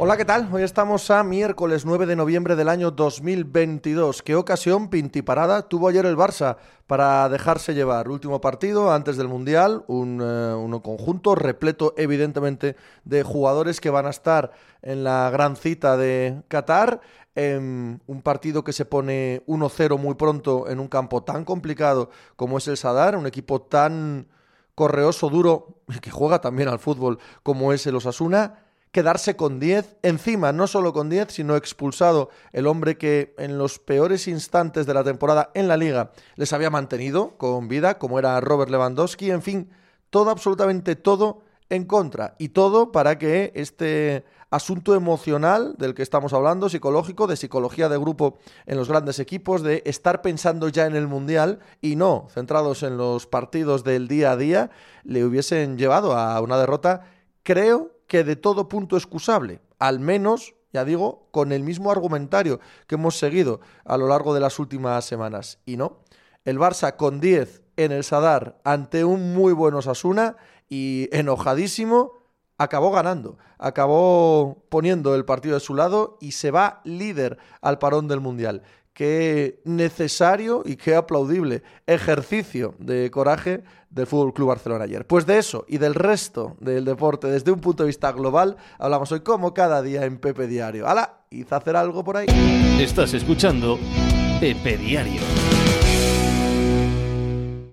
Hola, ¿qué tal? Hoy estamos a miércoles 9 de noviembre del año 2022. ¿Qué ocasión pintiparada tuvo ayer el Barça para dejarse llevar? Último partido antes del Mundial, un, eh, conjunto repleto evidentemente de jugadores que van a estar en la gran cita de Qatar. En un partido que se pone 1-0 muy pronto en un campo tan complicado como es el Sadar, un equipo tan correoso, duro, que juega también al fútbol como es el Osasuna quedarse con 10, encima no solo con 10, sino expulsado. El hombre que en los peores instantes de la temporada en la liga les había mantenido con vida, como era Robert Lewandowski, en fin, todo, absolutamente todo en contra. Y todo para que este asunto emocional del que estamos hablando, psicológico, de psicología de grupo en los grandes equipos, de estar pensando ya en el Mundial y no centrados en los partidos del día a día, le hubiesen llevado a una derrota, creo que de todo punto excusable, al menos, ya digo, con el mismo argumentario que hemos seguido a lo largo de las últimas semanas. Y no, el Barça con 10 en el Sadar ante un muy buen Osasuna y enojadísimo, acabó ganando, acabó poniendo el partido de su lado y se va líder al parón del Mundial qué necesario y qué aplaudible ejercicio de coraje del Fútbol Club Barcelona ayer. Pues de eso y del resto del deporte desde un punto de vista global hablamos hoy como cada día en Pepe Diario. ¡Hala! ¿Hizo hacer algo por ahí? Estás escuchando Pepe Diario.